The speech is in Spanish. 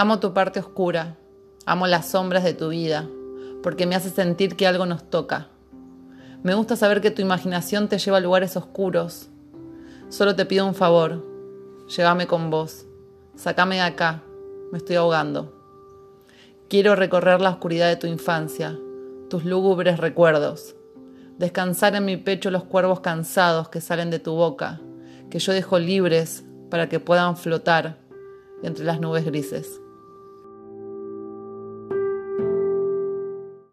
Amo tu parte oscura, amo las sombras de tu vida, porque me hace sentir que algo nos toca. Me gusta saber que tu imaginación te lleva a lugares oscuros. Solo te pido un favor, llévame con vos, sacame de acá, me estoy ahogando. Quiero recorrer la oscuridad de tu infancia, tus lúgubres recuerdos, descansar en mi pecho los cuervos cansados que salen de tu boca, que yo dejo libres para que puedan flotar entre las nubes grises.